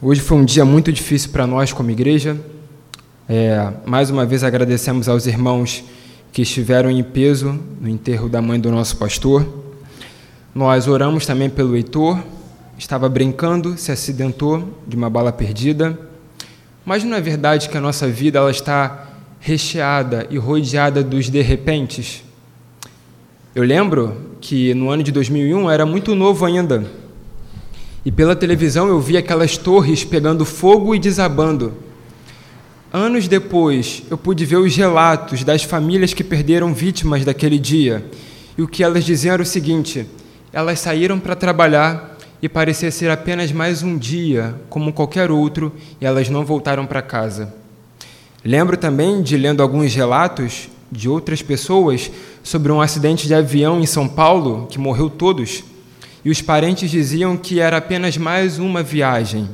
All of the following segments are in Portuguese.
Hoje foi um dia muito difícil para nós como igreja. É, mais uma vez agradecemos aos irmãos que estiveram em peso no enterro da mãe do nosso pastor. Nós oramos também pelo Heitor, estava brincando, se acidentou de uma bala perdida. Mas não é verdade que a nossa vida ela está recheada e rodeada dos de repentes? Eu lembro que no ano de 2001 eu era muito novo ainda e pela televisão eu vi aquelas torres pegando fogo e desabando. Anos depois, eu pude ver os relatos das famílias que perderam vítimas daquele dia. E o que elas diziam era o seguinte: elas saíram para trabalhar e parecia ser apenas mais um dia, como qualquer outro, e elas não voltaram para casa. Lembro também de lendo alguns relatos de outras pessoas sobre um acidente de avião em São Paulo que morreu todos e os parentes diziam que era apenas mais uma viagem.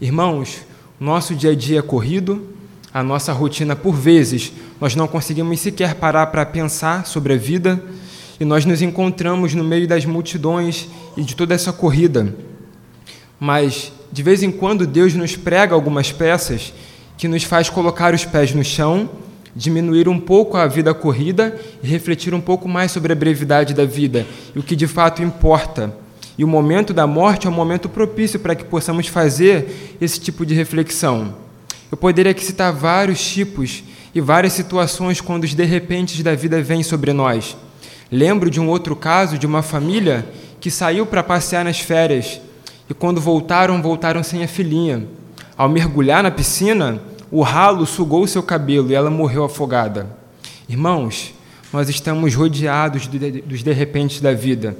Irmãos, nosso dia a dia é corrido, a nossa rotina, por vezes, nós não conseguimos sequer parar para pensar sobre a vida e nós nos encontramos no meio das multidões e de toda essa corrida. Mas, de vez em quando, Deus nos prega algumas peças que nos faz colocar os pés no chão diminuir um pouco a vida corrida e refletir um pouco mais sobre a brevidade da vida e o que de fato importa. E o momento da morte é um momento propício para que possamos fazer esse tipo de reflexão. Eu poderia aqui citar vários tipos e várias situações quando os de repente da vida vêm sobre nós. Lembro de um outro caso de uma família que saiu para passear nas férias e quando voltaram, voltaram sem a filhinha. Ao mergulhar na piscina, o ralo sugou seu cabelo e ela morreu afogada. Irmãos, nós estamos rodeados dos de repente da vida.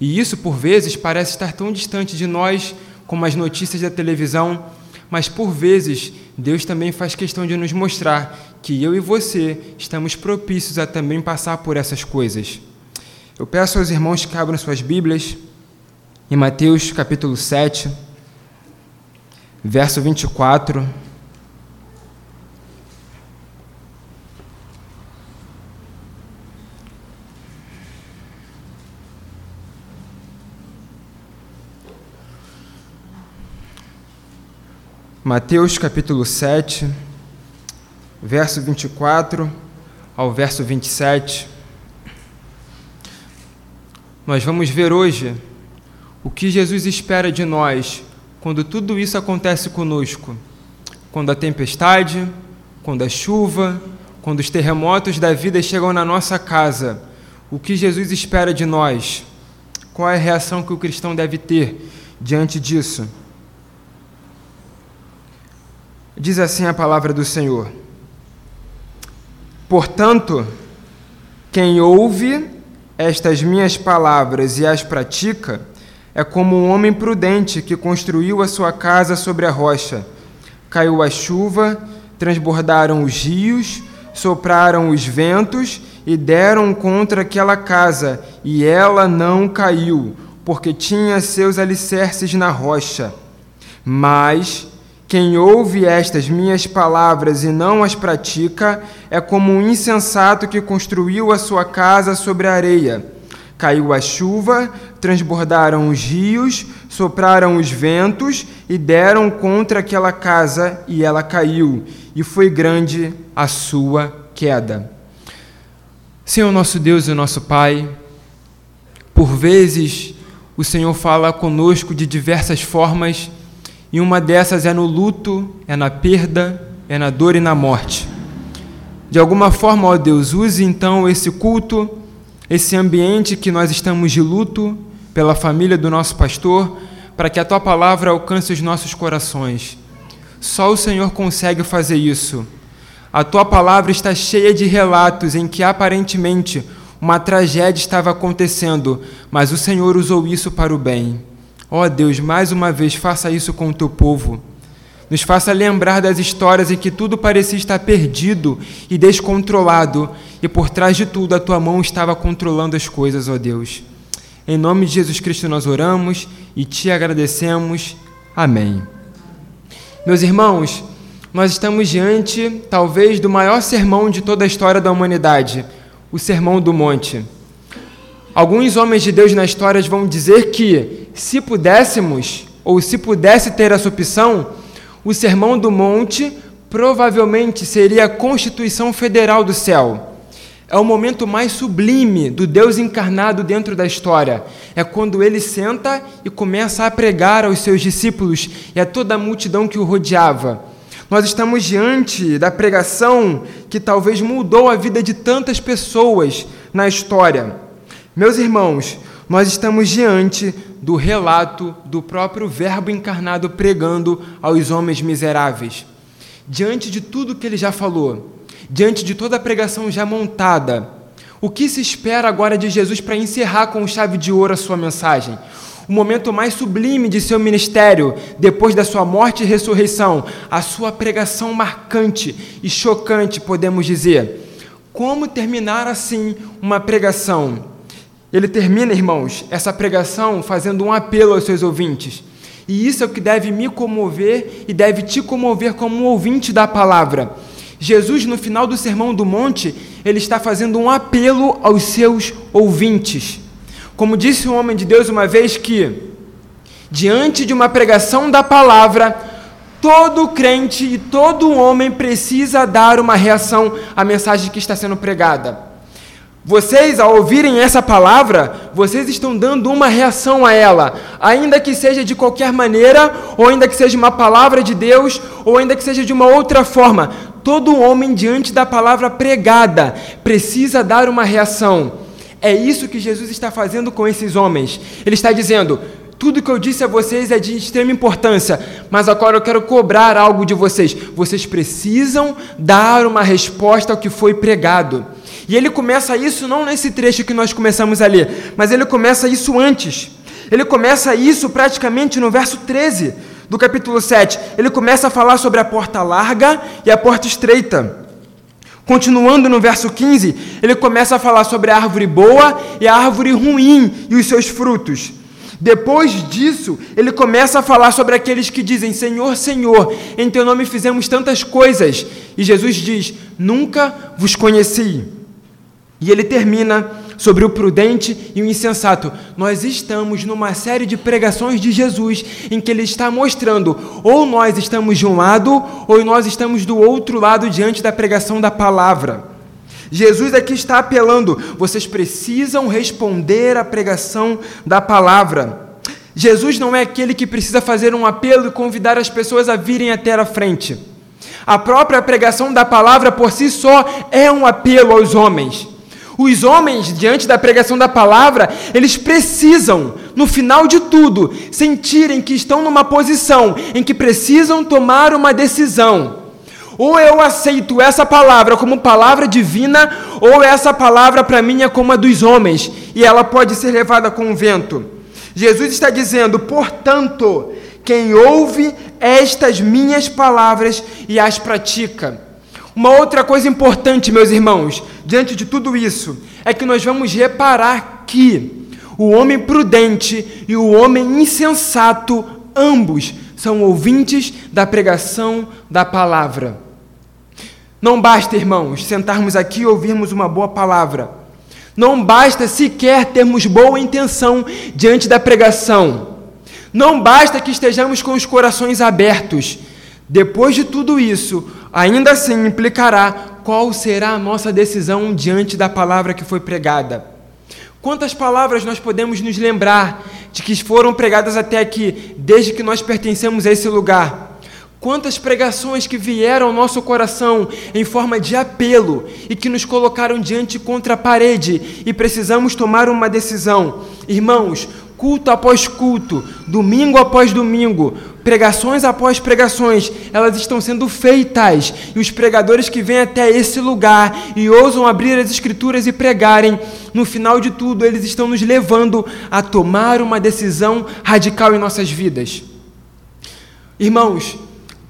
E isso, por vezes, parece estar tão distante de nós como as notícias da televisão, mas por vezes Deus também faz questão de nos mostrar que eu e você estamos propícios a também passar por essas coisas. Eu peço aos irmãos que abram suas Bíblias em Mateus capítulo 7, verso 24. Mateus capítulo 7, verso 24 ao verso 27. Nós vamos ver hoje o que Jesus espera de nós quando tudo isso acontece conosco. Quando a tempestade, quando a chuva, quando os terremotos da vida chegam na nossa casa. O que Jesus espera de nós? Qual é a reação que o cristão deve ter diante disso? Diz assim a palavra do Senhor: Portanto, quem ouve estas minhas palavras e as pratica, é como um homem prudente que construiu a sua casa sobre a rocha. Caiu a chuva, transbordaram os rios, sopraram os ventos e deram contra aquela casa, e ela não caiu, porque tinha seus alicerces na rocha. Mas quem ouve estas minhas palavras e não as pratica é como um insensato que construiu a sua casa sobre a areia. Caiu a chuva, transbordaram os rios, sopraram os ventos e deram contra aquela casa, e ela caiu, e foi grande a sua queda. Senhor nosso Deus e nosso Pai, por vezes o Senhor fala conosco de diversas formas e uma dessas é no luto, é na perda, é na dor e na morte. De alguma forma, ó Deus, use então esse culto, esse ambiente que nós estamos de luto pela família do nosso pastor, para que a tua palavra alcance os nossos corações. Só o Senhor consegue fazer isso. A tua palavra está cheia de relatos em que aparentemente uma tragédia estava acontecendo, mas o Senhor usou isso para o bem. Ó oh Deus, mais uma vez faça isso com o teu povo. Nos faça lembrar das histórias em que tudo parecia estar perdido e descontrolado, e por trás de tudo a tua mão estava controlando as coisas, ó Deus. Em nome de Jesus Cristo nós oramos e te agradecemos. Amém. Meus irmãos, nós estamos diante, talvez, do maior sermão de toda a história da humanidade, o Sermão do Monte. Alguns homens de Deus na história vão dizer que, se pudéssemos, ou se pudesse ter essa opção, o Sermão do Monte provavelmente seria a Constituição Federal do céu. É o momento mais sublime do Deus encarnado dentro da história. É quando ele senta e começa a pregar aos seus discípulos e a toda a multidão que o rodeava. Nós estamos diante da pregação que talvez mudou a vida de tantas pessoas na história. Meus irmãos, nós estamos diante do relato do próprio Verbo encarnado pregando aos homens miseráveis. Diante de tudo que ele já falou, diante de toda a pregação já montada, o que se espera agora de Jesus para encerrar com chave de ouro a sua mensagem? O momento mais sublime de seu ministério, depois da sua morte e ressurreição, a sua pregação marcante e chocante, podemos dizer. Como terminar assim uma pregação? Ele termina, irmãos, essa pregação fazendo um apelo aos seus ouvintes. E isso é o que deve me comover e deve te comover como um ouvinte da palavra. Jesus, no final do Sermão do Monte, ele está fazendo um apelo aos seus ouvintes. Como disse um homem de Deus uma vez que, diante de uma pregação da palavra, todo crente e todo homem precisa dar uma reação à mensagem que está sendo pregada. Vocês, ao ouvirem essa palavra, vocês estão dando uma reação a ela, ainda que seja de qualquer maneira, ou ainda que seja uma palavra de Deus, ou ainda que seja de uma outra forma. Todo homem, diante da palavra pregada, precisa dar uma reação. É isso que Jesus está fazendo com esses homens. Ele está dizendo: tudo que eu disse a vocês é de extrema importância, mas agora eu quero cobrar algo de vocês. Vocês precisam dar uma resposta ao que foi pregado. E ele começa isso não nesse trecho que nós começamos a ler, mas ele começa isso antes. Ele começa isso praticamente no verso 13 do capítulo 7. Ele começa a falar sobre a porta larga e a porta estreita. Continuando no verso 15, ele começa a falar sobre a árvore boa e a árvore ruim e os seus frutos. Depois disso, ele começa a falar sobre aqueles que dizem: Senhor, Senhor, em teu nome fizemos tantas coisas. E Jesus diz: Nunca vos conheci. E ele termina sobre o prudente e o insensato. Nós estamos numa série de pregações de Jesus em que ele está mostrando ou nós estamos de um lado ou nós estamos do outro lado diante da pregação da palavra. Jesus aqui está apelando, vocês precisam responder à pregação da palavra. Jesus não é aquele que precisa fazer um apelo e convidar as pessoas a virem até a frente. A própria pregação da palavra por si só é um apelo aos homens. Os homens, diante da pregação da palavra, eles precisam, no final de tudo, sentirem que estão numa posição em que precisam tomar uma decisão. Ou eu aceito essa palavra como palavra divina, ou essa palavra para mim é como a dos homens, e ela pode ser levada com o vento. Jesus está dizendo, portanto, quem ouve estas minhas palavras e as pratica, uma outra coisa importante, meus irmãos, diante de tudo isso, é que nós vamos reparar que o homem prudente e o homem insensato, ambos, são ouvintes da pregação da palavra. Não basta, irmãos, sentarmos aqui e ouvirmos uma boa palavra. Não basta sequer termos boa intenção diante da pregação. Não basta que estejamos com os corações abertos. Depois de tudo isso, ainda assim implicará qual será a nossa decisão diante da palavra que foi pregada. Quantas palavras nós podemos nos lembrar de que foram pregadas até aqui, desde que nós pertencemos a esse lugar? Quantas pregações que vieram ao nosso coração em forma de apelo e que nos colocaram diante contra a parede e precisamos tomar uma decisão. Irmãos, culto após culto, domingo após domingo, pregações após pregações, elas estão sendo feitas. E os pregadores que vêm até esse lugar e ousam abrir as Escrituras e pregarem, no final de tudo, eles estão nos levando a tomar uma decisão radical em nossas vidas. Irmãos,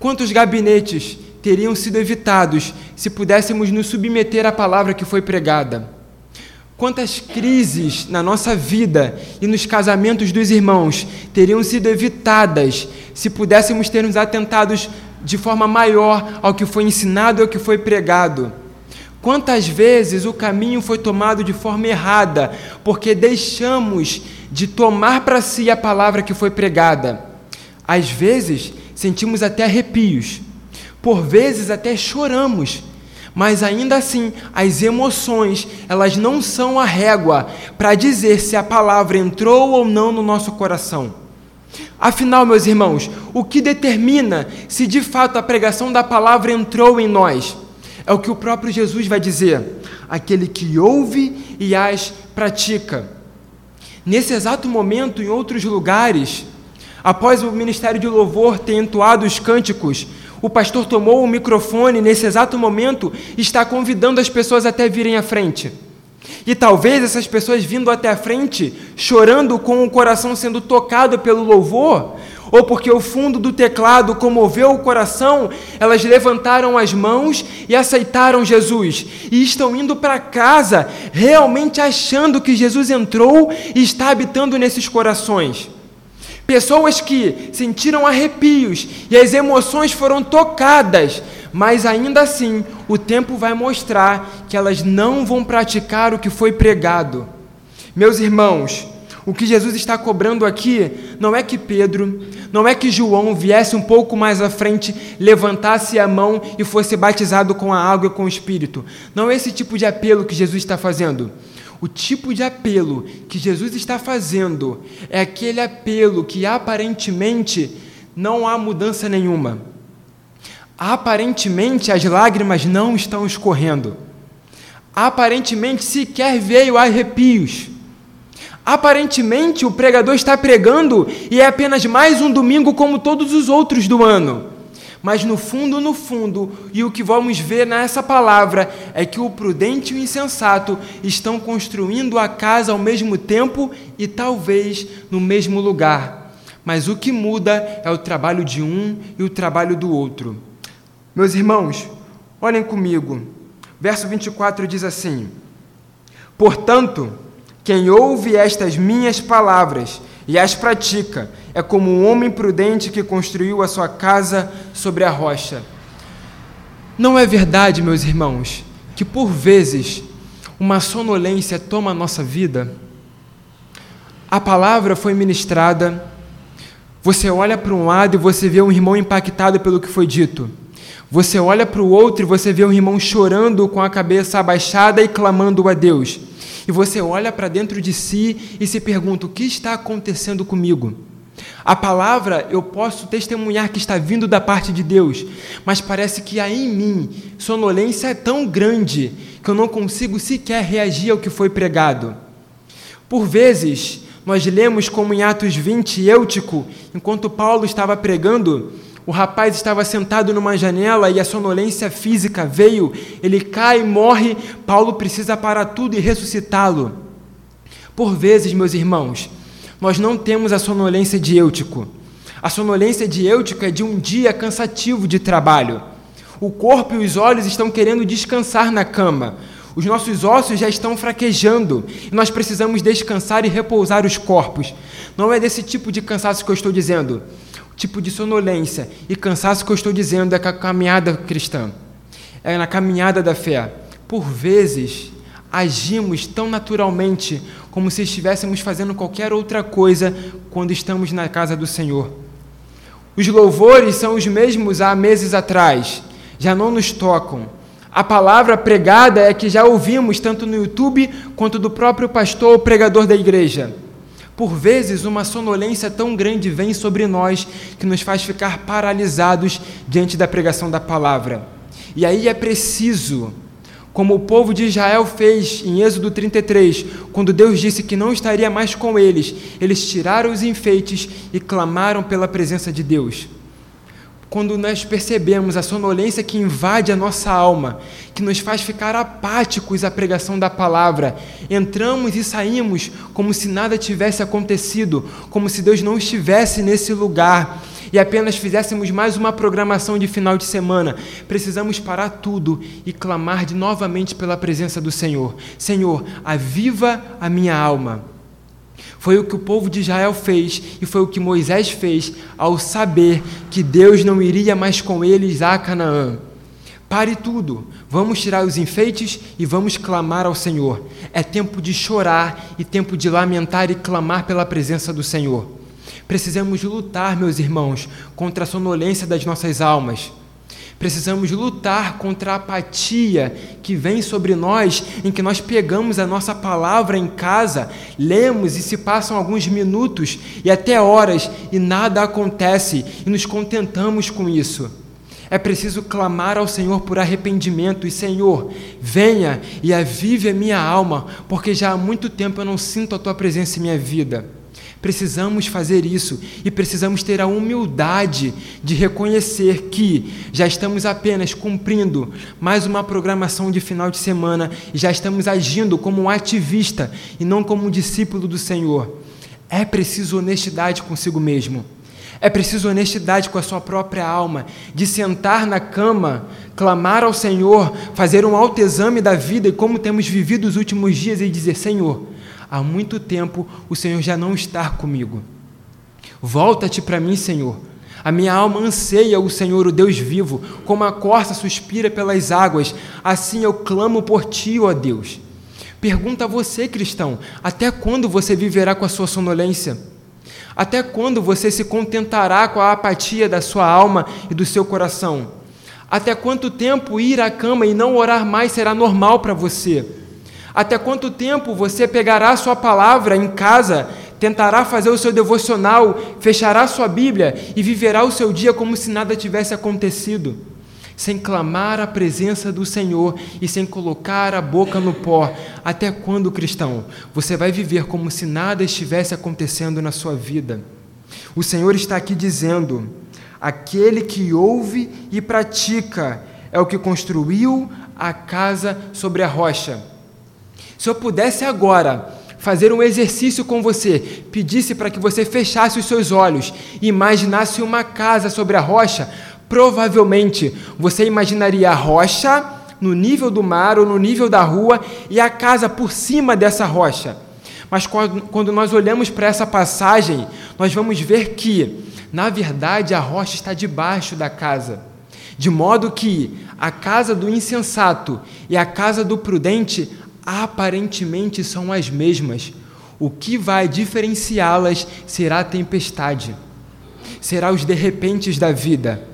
quantos gabinetes teriam sido evitados se pudéssemos nos submeter à palavra que foi pregada? Quantas crises na nossa vida e nos casamentos dos irmãos teriam sido evitadas se pudéssemos ter nos atentados de forma maior ao que foi ensinado e ao que foi pregado? Quantas vezes o caminho foi tomado de forma errada porque deixamos de tomar para si a palavra que foi pregada? Às vezes, sentimos até arrepios, por vezes até choramos, mas ainda assim, as emoções, elas não são a régua para dizer se a palavra entrou ou não no nosso coração. Afinal, meus irmãos, o que determina se de fato a pregação da palavra entrou em nós? É o que o próprio Jesus vai dizer: aquele que ouve e as pratica. Nesse exato momento, em outros lugares, após o ministério de louvor ter entoado os cânticos, o pastor tomou o microfone nesse exato momento e está convidando as pessoas até virem à frente. E talvez essas pessoas vindo até a frente, chorando com o coração sendo tocado pelo louvor, ou porque o fundo do teclado comoveu o coração, elas levantaram as mãos e aceitaram Jesus. E estão indo para casa realmente achando que Jesus entrou e está habitando nesses corações. Pessoas que sentiram arrepios e as emoções foram tocadas, mas ainda assim o tempo vai mostrar que elas não vão praticar o que foi pregado. Meus irmãos, o que Jesus está cobrando aqui não é que Pedro, não é que João viesse um pouco mais à frente, levantasse a mão e fosse batizado com a água e com o Espírito. Não é esse tipo de apelo que Jesus está fazendo. O tipo de apelo que Jesus está fazendo é aquele apelo que aparentemente não há mudança nenhuma. Aparentemente as lágrimas não estão escorrendo. Aparentemente sequer veio arrepios. Aparentemente o pregador está pregando e é apenas mais um domingo como todos os outros do ano. Mas no fundo, no fundo, e o que vamos ver nessa palavra é que o prudente e o insensato estão construindo a casa ao mesmo tempo e talvez no mesmo lugar. Mas o que muda é o trabalho de um e o trabalho do outro. Meus irmãos, olhem comigo. Verso 24 diz assim: Portanto, quem ouve estas minhas palavras e as pratica é como um homem prudente que construiu a sua casa sobre a rocha. Não é verdade, meus irmãos, que por vezes uma sonolência toma a nossa vida? A palavra foi ministrada, você olha para um lado e você vê um irmão impactado pelo que foi dito. Você olha para o outro e você vê um irmão chorando com a cabeça abaixada e clamando a Deus e você olha para dentro de si e se pergunta: o que está acontecendo comigo? A palavra eu posso testemunhar que está vindo da parte de Deus, mas parece que há em mim sonolência é tão grande que eu não consigo sequer reagir ao que foi pregado. Por vezes, nós lemos como em Atos 20, Eutico, enquanto Paulo estava pregando, o rapaz estava sentado numa janela e a sonolência física veio, ele cai, morre. Paulo precisa parar tudo e ressuscitá-lo. Por vezes, meus irmãos, nós não temos a sonolência de Eutico. A sonolência de Eutico é de um dia cansativo de trabalho. O corpo e os olhos estão querendo descansar na cama. Os nossos ossos já estão fraquejando e nós precisamos descansar e repousar os corpos. Não é desse tipo de cansaço que eu estou dizendo tipo de sonolência e cansaço que eu estou dizendo é com a caminhada cristã, é na caminhada da fé. Por vezes, agimos tão naturalmente como se estivéssemos fazendo qualquer outra coisa quando estamos na casa do Senhor. Os louvores são os mesmos há meses atrás, já não nos tocam. A palavra pregada é que já ouvimos tanto no YouTube quanto do próprio pastor ou pregador da igreja. Por vezes, uma sonolência tão grande vem sobre nós que nos faz ficar paralisados diante da pregação da palavra. E aí é preciso, como o povo de Israel fez em Êxodo 33, quando Deus disse que não estaria mais com eles, eles tiraram os enfeites e clamaram pela presença de Deus quando nós percebemos a sonolência que invade a nossa alma, que nos faz ficar apáticos à pregação da palavra, entramos e saímos como se nada tivesse acontecido, como se Deus não estivesse nesse lugar e apenas fizéssemos mais uma programação de final de semana. Precisamos parar tudo e clamar de novamente pela presença do Senhor. Senhor, aviva a minha alma. Foi o que o povo de Israel fez e foi o que Moisés fez ao saber que Deus não iria mais com eles a Canaã. Pare tudo, vamos tirar os enfeites e vamos clamar ao Senhor. É tempo de chorar e tempo de lamentar e clamar pela presença do Senhor. Precisamos lutar, meus irmãos, contra a sonolência das nossas almas. Precisamos lutar contra a apatia que vem sobre nós, em que nós pegamos a nossa palavra em casa, lemos e se passam alguns minutos e até horas e nada acontece e nos contentamos com isso. É preciso clamar ao Senhor por arrependimento e, Senhor, venha e avive a minha alma, porque já há muito tempo eu não sinto a tua presença em minha vida. Precisamos fazer isso e precisamos ter a humildade de reconhecer que já estamos apenas cumprindo mais uma programação de final de semana e já estamos agindo como um ativista e não como um discípulo do Senhor. É preciso honestidade consigo mesmo. É preciso honestidade com a sua própria alma, de sentar na cama, clamar ao Senhor, fazer um autoexame da vida e como temos vivido os últimos dias e dizer: Senhor, há muito tempo o Senhor já não está comigo. Volta-te para mim, Senhor. A minha alma anseia o Senhor, o Deus vivo, como a corça suspira pelas águas, assim eu clamo por ti, ó Deus. Pergunta a você, cristão, até quando você viverá com a sua sonolência? Até quando você se contentará com a apatia da sua alma e do seu coração? Até quanto tempo ir à cama e não orar mais será normal para você? Até quanto tempo você pegará sua palavra em casa, tentará fazer o seu devocional, fechará sua Bíblia e viverá o seu dia como se nada tivesse acontecido? sem clamar a presença do Senhor e sem colocar a boca no pó. Até quando, cristão, você vai viver como se nada estivesse acontecendo na sua vida? O Senhor está aqui dizendo: aquele que ouve e pratica é o que construiu a casa sobre a rocha. Se eu pudesse agora fazer um exercício com você, pedisse para que você fechasse os seus olhos e imaginasse uma casa sobre a rocha, Provavelmente você imaginaria a rocha no nível do mar ou no nível da rua e a casa por cima dessa rocha. Mas quando nós olhamos para essa passagem, nós vamos ver que, na verdade, a rocha está debaixo da casa. De modo que a casa do insensato e a casa do prudente aparentemente são as mesmas. O que vai diferenciá-las será a tempestade, será os derrepentes da vida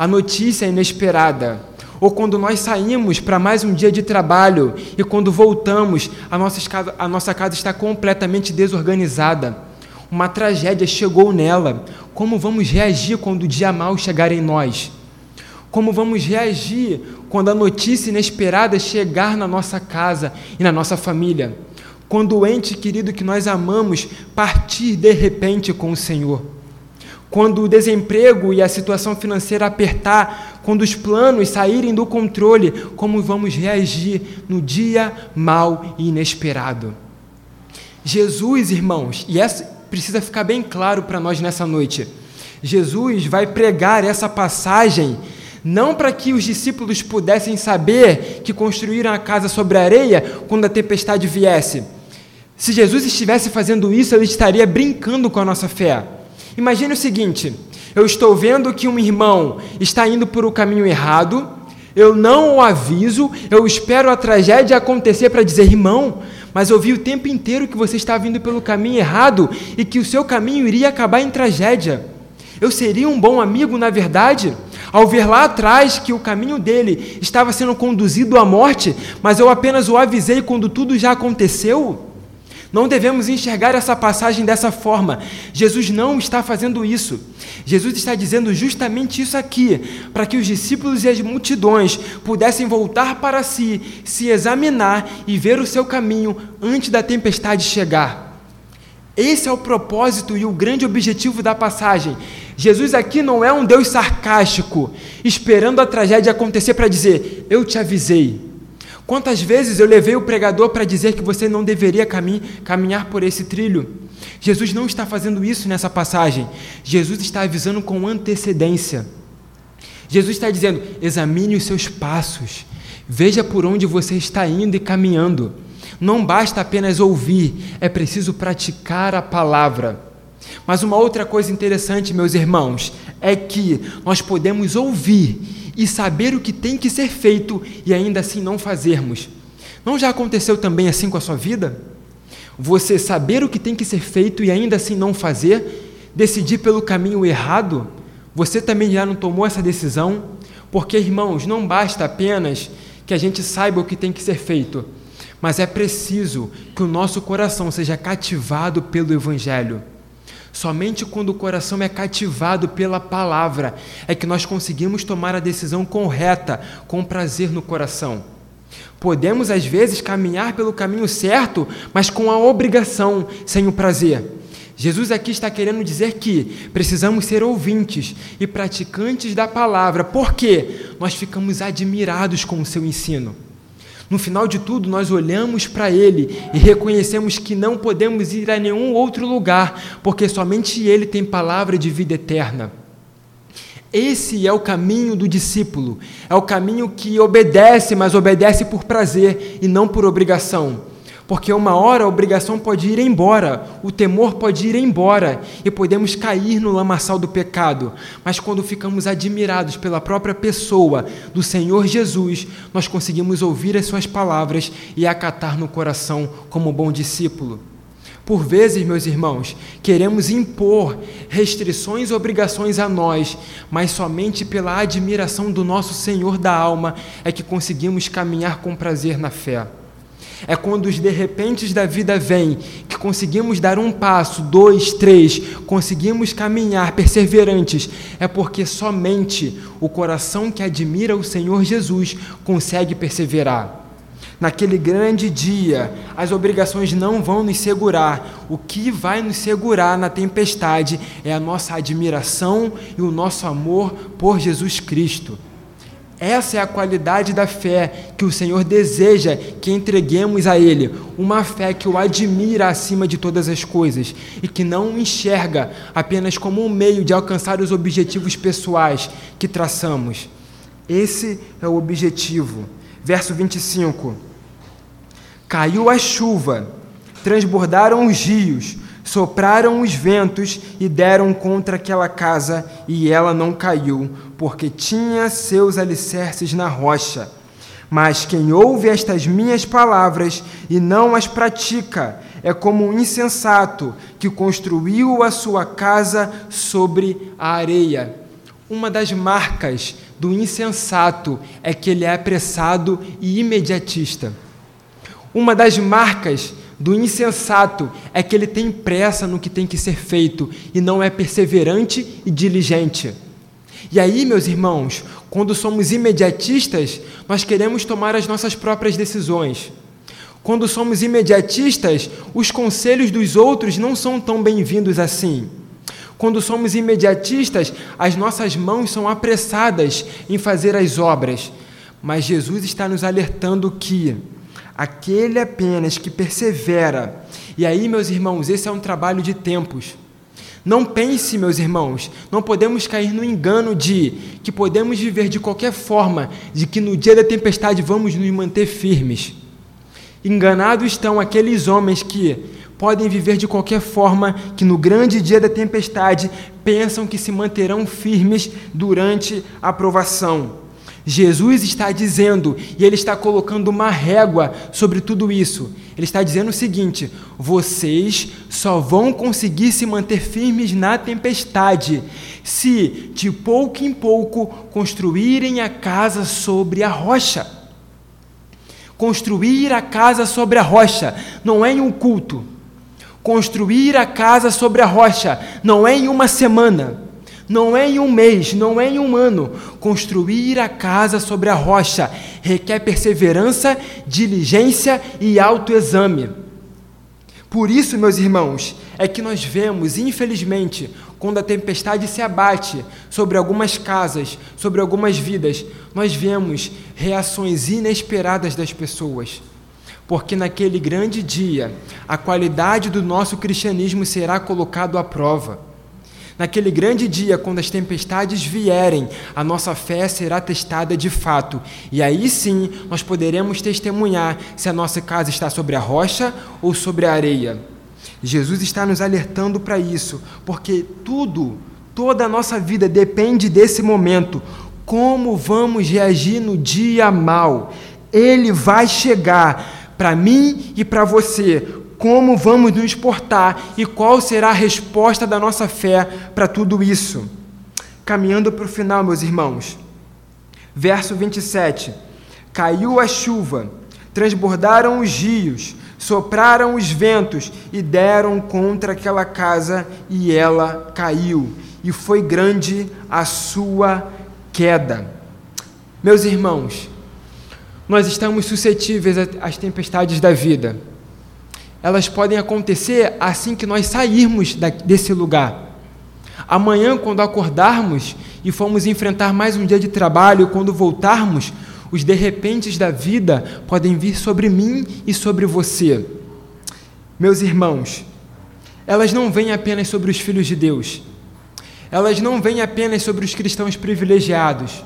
a notícia inesperada, ou quando nós saímos para mais um dia de trabalho e quando voltamos, a nossa, casa, a nossa casa está completamente desorganizada. Uma tragédia chegou nela. Como vamos reagir quando o dia mal chegar em nós? Como vamos reagir quando a notícia inesperada chegar na nossa casa e na nossa família? Quando o ente querido que nós amamos partir de repente com o Senhor? quando o desemprego e a situação financeira apertar, quando os planos saírem do controle, como vamos reagir no dia mal e inesperado. Jesus, irmãos, e essa precisa ficar bem claro para nós nessa noite. Jesus vai pregar essa passagem não para que os discípulos pudessem saber que construíram a casa sobre a areia quando a tempestade viesse. Se Jesus estivesse fazendo isso, ele estaria brincando com a nossa fé. Imagine o seguinte: eu estou vendo que um irmão está indo por o caminho errado, eu não o aviso, eu espero a tragédia acontecer para dizer, irmão, mas eu vi o tempo inteiro que você estava indo pelo caminho errado e que o seu caminho iria acabar em tragédia. Eu seria um bom amigo, na verdade, ao ver lá atrás que o caminho dele estava sendo conduzido à morte, mas eu apenas o avisei quando tudo já aconteceu. Não devemos enxergar essa passagem dessa forma. Jesus não está fazendo isso. Jesus está dizendo justamente isso aqui, para que os discípulos e as multidões pudessem voltar para si, se examinar e ver o seu caminho antes da tempestade chegar. Esse é o propósito e o grande objetivo da passagem. Jesus aqui não é um Deus sarcástico, esperando a tragédia acontecer para dizer: Eu te avisei. Quantas vezes eu levei o pregador para dizer que você não deveria caminhar por esse trilho? Jesus não está fazendo isso nessa passagem. Jesus está avisando com antecedência. Jesus está dizendo: examine os seus passos, veja por onde você está indo e caminhando. Não basta apenas ouvir, é preciso praticar a palavra. Mas uma outra coisa interessante, meus irmãos, é que nós podemos ouvir e saber o que tem que ser feito e ainda assim não fazermos. Não já aconteceu também assim com a sua vida? Você saber o que tem que ser feito e ainda assim não fazer? decidir pelo caminho errado? Você também já não tomou essa decisão? Porque, irmãos, não basta apenas que a gente saiba o que tem que ser feito, mas é preciso que o nosso coração seja cativado pelo Evangelho. Somente quando o coração é cativado pela palavra é que nós conseguimos tomar a decisão correta, com prazer no coração. Podemos, às vezes, caminhar pelo caminho certo, mas com a obrigação, sem o prazer. Jesus aqui está querendo dizer que precisamos ser ouvintes e praticantes da palavra, porque nós ficamos admirados com o seu ensino. No final de tudo, nós olhamos para Ele e reconhecemos que não podemos ir a nenhum outro lugar, porque somente Ele tem palavra de vida eterna. Esse é o caminho do discípulo, é o caminho que obedece, mas obedece por prazer e não por obrigação. Porque uma hora a obrigação pode ir embora, o temor pode ir embora e podemos cair no lamaçal do pecado. Mas quando ficamos admirados pela própria pessoa do Senhor Jesus, nós conseguimos ouvir as Suas palavras e acatar no coração como bom discípulo. Por vezes, meus irmãos, queremos impor restrições e obrigações a nós, mas somente pela admiração do nosso Senhor da alma é que conseguimos caminhar com prazer na fé. É quando os de repentes da vida vêm que conseguimos dar um passo, dois, três, conseguimos caminhar perseverantes. É porque somente o coração que admira o Senhor Jesus consegue perseverar. Naquele grande dia, as obrigações não vão nos segurar. O que vai nos segurar na tempestade é a nossa admiração e o nosso amor por Jesus Cristo. Essa é a qualidade da fé que o Senhor deseja que entreguemos a Ele, uma fé que o admira acima de todas as coisas e que não enxerga apenas como um meio de alcançar os objetivos pessoais que traçamos. Esse é o objetivo. Verso 25. Caiu a chuva, transbordaram os rios, sopraram os ventos e deram contra aquela casa, e ela não caiu, porque tinha seus alicerces na rocha. Mas quem ouve estas minhas palavras e não as pratica, é como um insensato que construiu a sua casa sobre a areia. Uma das marcas do insensato é que ele é apressado e imediatista. Uma das marcas do insensato é que ele tem pressa no que tem que ser feito e não é perseverante e diligente. E aí, meus irmãos, quando somos imediatistas, nós queremos tomar as nossas próprias decisões. Quando somos imediatistas, os conselhos dos outros não são tão bem-vindos assim. Quando somos imediatistas, as nossas mãos são apressadas em fazer as obras. Mas Jesus está nos alertando que aquele apenas que persevera. E aí, meus irmãos, esse é um trabalho de tempos. Não pense, meus irmãos, não podemos cair no engano de que podemos viver de qualquer forma, de que no dia da tempestade vamos nos manter firmes. Enganados estão aqueles homens que podem viver de qualquer forma, que no grande dia da tempestade pensam que se manterão firmes durante a provação. Jesus está dizendo, e ele está colocando uma régua sobre tudo isso. Ele está dizendo o seguinte: vocês só vão conseguir se manter firmes na tempestade se, de pouco em pouco, construírem a casa sobre a rocha. Construir a casa sobre a rocha não é em um culto. Construir a casa sobre a rocha não é em uma semana não é em um mês, não é em um ano. Construir a casa sobre a rocha requer perseverança, diligência e autoexame. Por isso, meus irmãos, é que nós vemos, infelizmente, quando a tempestade se abate sobre algumas casas, sobre algumas vidas, nós vemos reações inesperadas das pessoas. Porque naquele grande dia, a qualidade do nosso cristianismo será colocado à prova. Naquele grande dia, quando as tempestades vierem, a nossa fé será testada de fato, e aí sim nós poderemos testemunhar se a nossa casa está sobre a rocha ou sobre a areia. Jesus está nos alertando para isso, porque tudo, toda a nossa vida depende desse momento. Como vamos reagir no dia mal? Ele vai chegar para mim e para você como vamos nos portar e qual será a resposta da nossa fé para tudo isso. Caminhando para o final, meus irmãos. Verso 27. Caiu a chuva, transbordaram os rios, sopraram os ventos e deram contra aquela casa, e ela caiu, e foi grande a sua queda. Meus irmãos, nós estamos suscetíveis às tempestades da vida. Elas podem acontecer assim que nós sairmos desse lugar. Amanhã, quando acordarmos e formos enfrentar mais um dia de trabalho, quando voltarmos, os de repentes da vida podem vir sobre mim e sobre você. Meus irmãos, elas não vêm apenas sobre os filhos de Deus. Elas não vêm apenas sobre os cristãos privilegiados.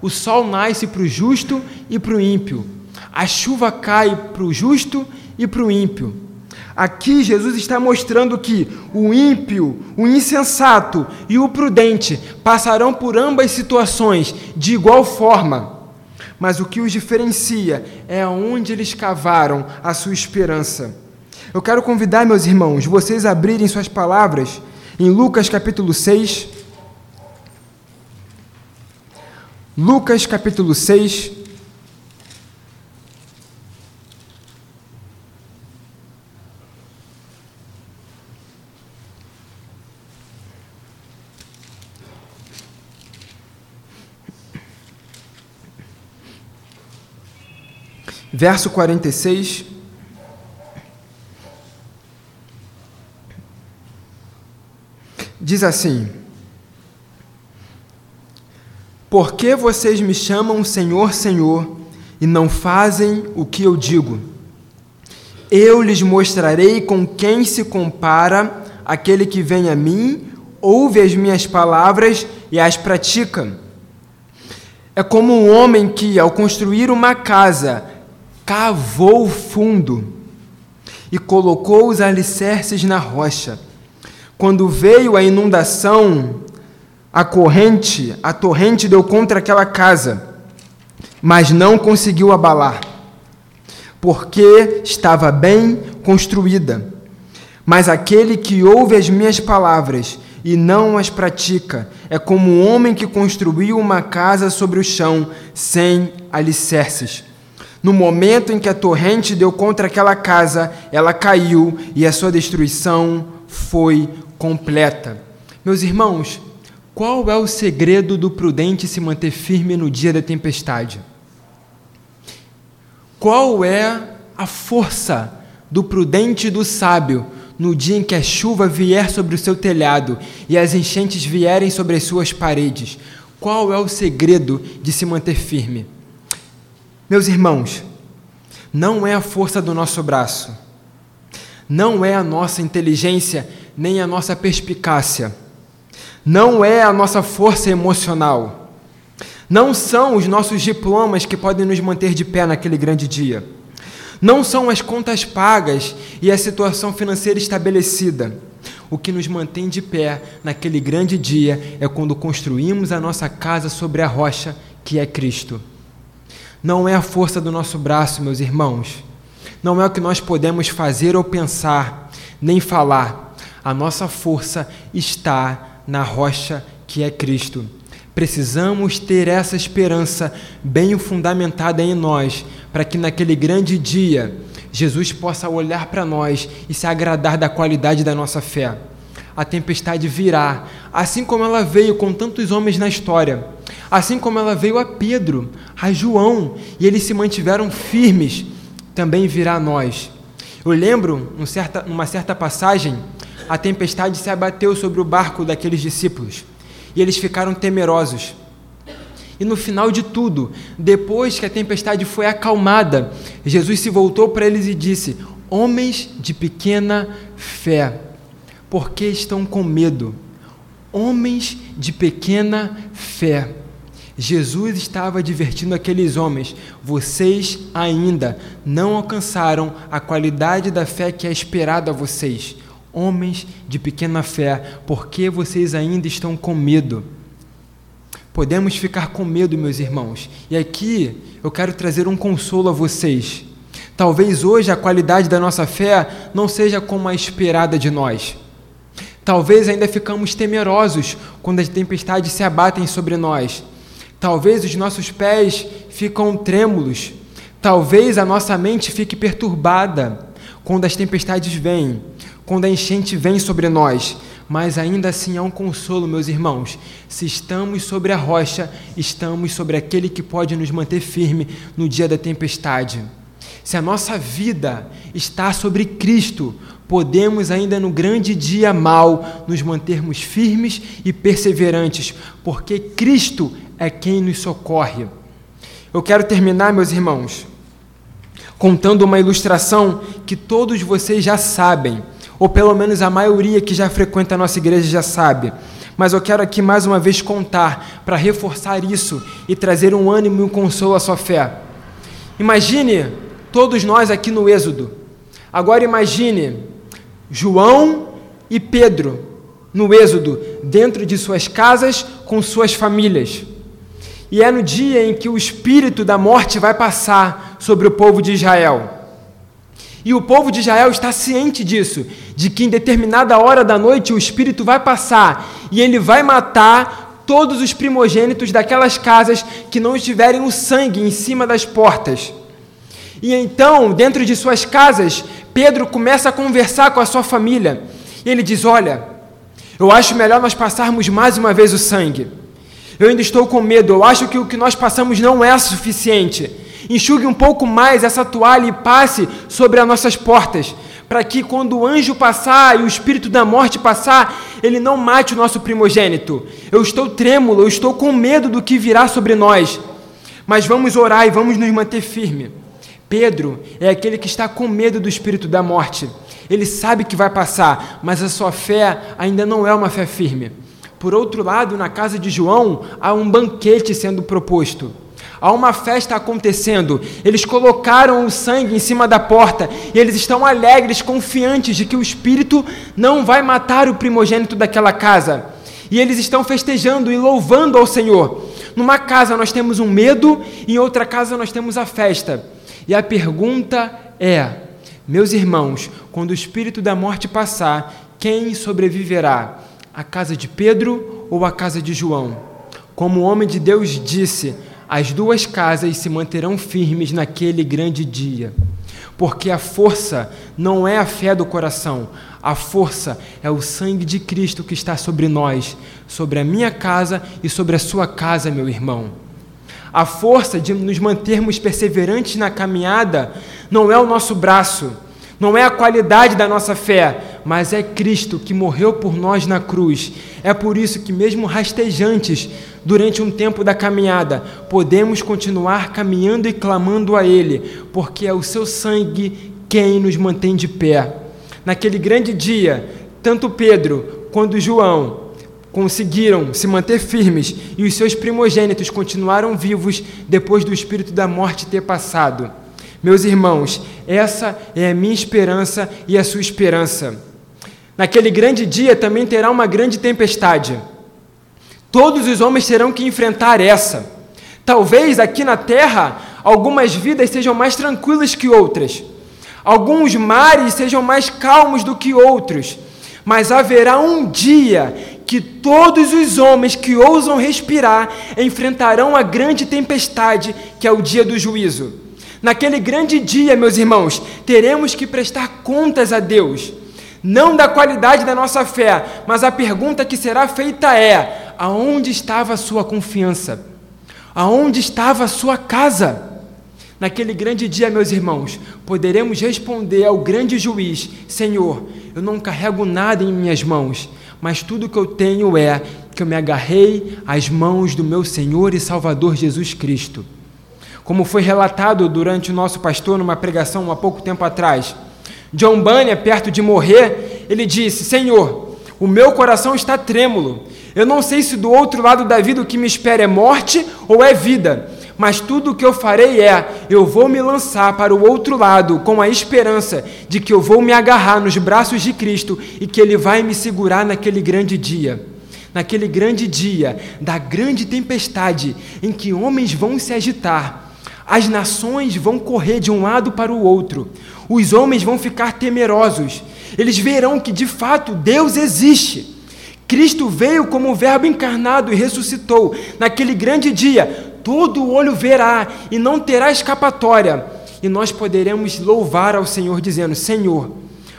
O sol nasce para o justo e para o ímpio. A chuva cai para o justo e para o ímpio. Aqui Jesus está mostrando que o ímpio, o insensato e o prudente passarão por ambas situações de igual forma. Mas o que os diferencia é onde eles cavaram a sua esperança. Eu quero convidar, meus irmãos, vocês a abrirem suas palavras em Lucas capítulo 6. Lucas capítulo 6. Verso 46. Diz assim: Por que vocês me chamam Senhor, Senhor, e não fazem o que eu digo? Eu lhes mostrarei com quem se compara aquele que vem a mim, ouve as minhas palavras e as pratica. É como um homem que, ao construir uma casa, cavou fundo e colocou os alicerces na rocha. Quando veio a inundação, a corrente, a torrente deu contra aquela casa, mas não conseguiu abalar, porque estava bem construída. Mas aquele que ouve as minhas palavras e não as pratica é como um homem que construiu uma casa sobre o chão sem alicerces. No momento em que a torrente deu contra aquela casa, ela caiu e a sua destruição foi completa. Meus irmãos, qual é o segredo do prudente se manter firme no dia da tempestade? Qual é a força do prudente e do sábio no dia em que a chuva vier sobre o seu telhado e as enchentes vierem sobre as suas paredes? Qual é o segredo de se manter firme? Meus irmãos, não é a força do nosso braço, não é a nossa inteligência, nem a nossa perspicácia, não é a nossa força emocional, não são os nossos diplomas que podem nos manter de pé naquele grande dia, não são as contas pagas e a situação financeira estabelecida. O que nos mantém de pé naquele grande dia é quando construímos a nossa casa sobre a rocha que é Cristo. Não é a força do nosso braço, meus irmãos. Não é o que nós podemos fazer ou pensar, nem falar. A nossa força está na rocha que é Cristo. Precisamos ter essa esperança bem fundamentada em nós, para que naquele grande dia Jesus possa olhar para nós e se agradar da qualidade da nossa fé. A tempestade virá, assim como ela veio com tantos homens na história assim como ela veio a Pedro, a João, e eles se mantiveram firmes, também virá a nós. Eu lembro, certa, numa certa passagem, a tempestade se abateu sobre o barco daqueles discípulos, e eles ficaram temerosos. E no final de tudo, depois que a tempestade foi acalmada, Jesus se voltou para eles e disse: Homens de pequena fé, por que estão com medo? Homens de pequena fé. Jesus estava advertindo aqueles homens: vocês ainda não alcançaram a qualidade da fé que é esperada a vocês. Homens de pequena fé, porque vocês ainda estão com medo? Podemos ficar com medo, meus irmãos. E aqui eu quero trazer um consolo a vocês. Talvez hoje a qualidade da nossa fé não seja como a esperada de nós. Talvez ainda ficamos temerosos quando as tempestades se abatem sobre nós. Talvez os nossos pés ficam trêmulos. Talvez a nossa mente fique perturbada quando as tempestades vêm, quando a enchente vem sobre nós. Mas ainda assim há um consolo, meus irmãos. Se estamos sobre a rocha, estamos sobre aquele que pode nos manter firme no dia da tempestade. Se a nossa vida está sobre Cristo, podemos ainda no grande dia mal nos mantermos firmes e perseverantes, porque Cristo é quem nos socorre. Eu quero terminar, meus irmãos, contando uma ilustração que todos vocês já sabem, ou pelo menos a maioria que já frequenta a nossa igreja já sabe. Mas eu quero aqui mais uma vez contar para reforçar isso e trazer um ânimo e um consolo à sua fé. Imagine todos nós aqui no Êxodo. Agora imagine João e Pedro no Êxodo, dentro de suas casas, com suas famílias. E é no dia em que o espírito da morte vai passar sobre o povo de Israel. E o povo de Israel está ciente disso, de que em determinada hora da noite o espírito vai passar e ele vai matar todos os primogênitos daquelas casas que não estiverem o sangue em cima das portas. E então, dentro de suas casas, Pedro começa a conversar com a sua família. E ele diz: Olha, eu acho melhor nós passarmos mais uma vez o sangue. Eu ainda estou com medo, eu acho que o que nós passamos não é suficiente. Enxugue um pouco mais essa toalha e passe sobre as nossas portas, para que quando o anjo passar e o espírito da morte passar, ele não mate o nosso primogênito. Eu estou trêmulo, eu estou com medo do que virá sobre nós. Mas vamos orar e vamos nos manter firmes. Pedro é aquele que está com medo do espírito da morte. Ele sabe que vai passar, mas a sua fé ainda não é uma fé firme. Por outro lado, na casa de João, há um banquete sendo proposto. Há uma festa acontecendo. Eles colocaram o sangue em cima da porta e eles estão alegres, confiantes de que o espírito não vai matar o primogênito daquela casa. E eles estão festejando e louvando ao Senhor. Numa casa nós temos um medo, em outra casa nós temos a festa. E a pergunta é: meus irmãos, quando o espírito da morte passar, quem sobreviverá? A casa de Pedro ou a casa de João? Como o homem de Deus disse, as duas casas se manterão firmes naquele grande dia. Porque a força não é a fé do coração, a força é o sangue de Cristo que está sobre nós, sobre a minha casa e sobre a sua casa, meu irmão. A força de nos mantermos perseverantes na caminhada não é o nosso braço, não é a qualidade da nossa fé, mas é Cristo que morreu por nós na cruz. É por isso que, mesmo rastejantes, durante um tempo da caminhada, podemos continuar caminhando e clamando a Ele, porque é o seu sangue quem nos mantém de pé. Naquele grande dia, tanto Pedro quanto João conseguiram se manter firmes e os seus primogênitos continuaram vivos depois do espírito da morte ter passado. Meus irmãos, essa é a minha esperança e a sua esperança. Naquele grande dia também terá uma grande tempestade. Todos os homens terão que enfrentar essa. Talvez aqui na terra algumas vidas sejam mais tranquilas que outras. Alguns mares sejam mais calmos do que outros. Mas haverá um dia que todos os homens que ousam respirar enfrentarão a grande tempestade, que é o dia do juízo. Naquele grande dia, meus irmãos, teremos que prestar contas a Deus, não da qualidade da nossa fé, mas a pergunta que será feita é: aonde estava a sua confiança? Aonde estava a sua casa? Naquele grande dia, meus irmãos, poderemos responder ao grande juiz: Senhor, eu não carrego nada em minhas mãos, mas tudo que eu tenho é que eu me agarrei às mãos do meu Senhor e Salvador Jesus Cristo. Como foi relatado durante o nosso pastor numa pregação há pouco tempo atrás, John Bunyan, perto de morrer, ele disse: Senhor, o meu coração está trêmulo. Eu não sei se do outro lado da vida o que me espera é morte ou é vida mas tudo o que eu farei é: eu vou me lançar para o outro lado com a esperança de que eu vou me agarrar nos braços de Cristo e que Ele vai me segurar naquele grande dia. Naquele grande dia da grande tempestade em que homens vão se agitar, As nações vão correr de um lado para o outro. Os homens vão ficar temerosos. Eles verão que de fato Deus existe. Cristo veio como o Verbo encarnado e ressuscitou. Naquele grande dia, todo olho verá e não terá escapatória. E nós poderemos louvar ao Senhor, dizendo: Senhor,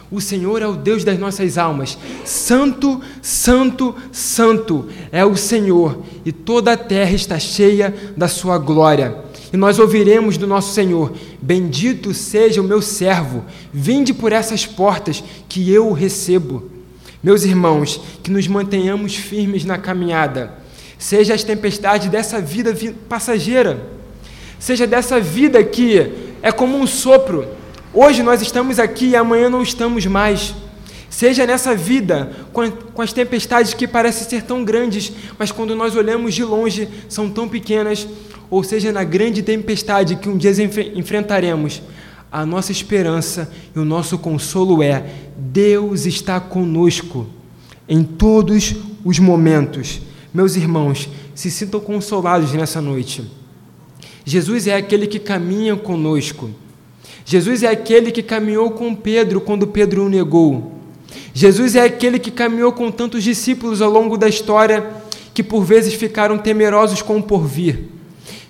o Senhor é o Deus das nossas almas. Santo, santo, santo é o Senhor, e toda a terra está cheia da sua glória. E nós ouviremos do nosso Senhor: Bendito seja o meu servo, vinde por essas portas que eu o recebo. Meus irmãos, que nos mantenhamos firmes na caminhada, seja as tempestades dessa vida passageira, seja dessa vida que é como um sopro. Hoje nós estamos aqui e amanhã não estamos mais. Seja nessa vida, com as tempestades que parecem ser tão grandes, mas quando nós olhamos de longe são tão pequenas, ou seja na grande tempestade que um dia enfrentaremos, a nossa esperança e o nosso consolo é: Deus está conosco em todos os momentos. Meus irmãos, se sintam consolados nessa noite. Jesus é aquele que caminha conosco. Jesus é aquele que caminhou com Pedro quando Pedro o negou. Jesus é aquele que caminhou com tantos discípulos ao longo da história que por vezes ficaram temerosos com o porvir.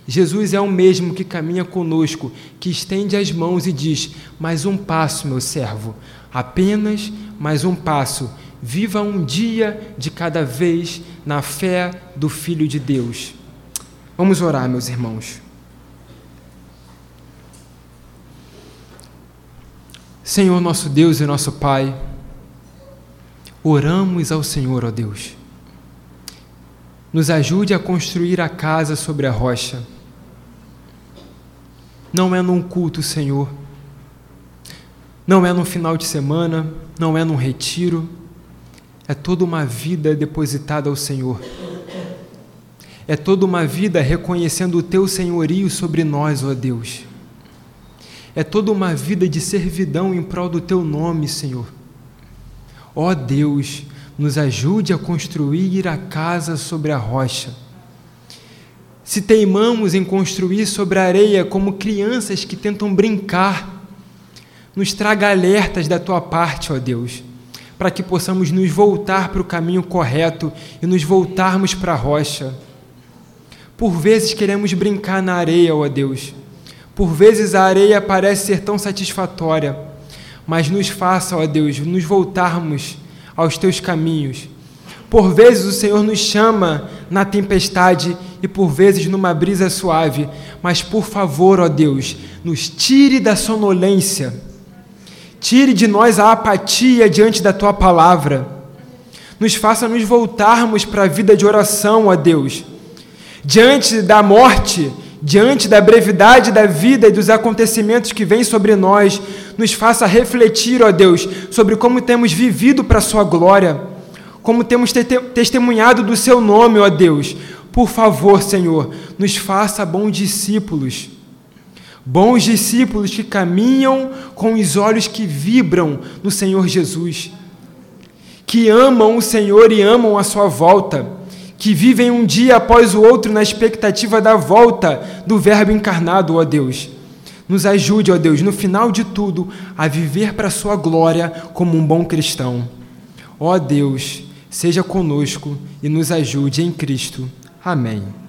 Jesus é o mesmo que caminha conosco, que estende as mãos e diz: Mais um passo, meu servo, apenas mais um passo. Viva um dia de cada vez na fé do Filho de Deus. Vamos orar, meus irmãos. Senhor nosso Deus e nosso Pai, oramos ao Senhor, ó Deus. Nos ajude a construir a casa sobre a rocha. Não é num culto, Senhor. Não é no final de semana, não é num retiro. É toda uma vida depositada ao Senhor. É toda uma vida reconhecendo o teu senhorio sobre nós, ó Deus é toda uma vida de servidão em prol do teu nome, Senhor. Ó Deus, nos ajude a construir a casa sobre a rocha. Se teimamos em construir sobre a areia como crianças que tentam brincar, nos traga alertas da tua parte, ó Deus, para que possamos nos voltar para o caminho correto e nos voltarmos para a rocha. Por vezes queremos brincar na areia, ó Deus por vezes a areia parece ser tão satisfatória, mas nos faça, ó Deus, nos voltarmos aos teus caminhos. Por vezes o Senhor nos chama na tempestade e por vezes numa brisa suave, mas por favor, ó Deus, nos tire da sonolência, tire de nós a apatia diante da tua palavra, nos faça nos voltarmos para a vida de oração, ó Deus. Diante da morte, diante da brevidade da vida e dos acontecimentos que vêm sobre nós, nos faça refletir, ó Deus, sobre como temos vivido para a Sua glória, como temos te testemunhado do Seu nome, ó Deus. Por favor, Senhor, nos faça bons discípulos. Bons discípulos que caminham com os olhos que vibram no Senhor Jesus, que amam o Senhor e amam a Sua volta que vivem um dia após o outro na expectativa da volta do Verbo encarnado, ó Deus. Nos ajude, ó Deus, no final de tudo, a viver para a Sua glória como um bom cristão. Ó Deus, seja conosco e nos ajude em Cristo. Amém.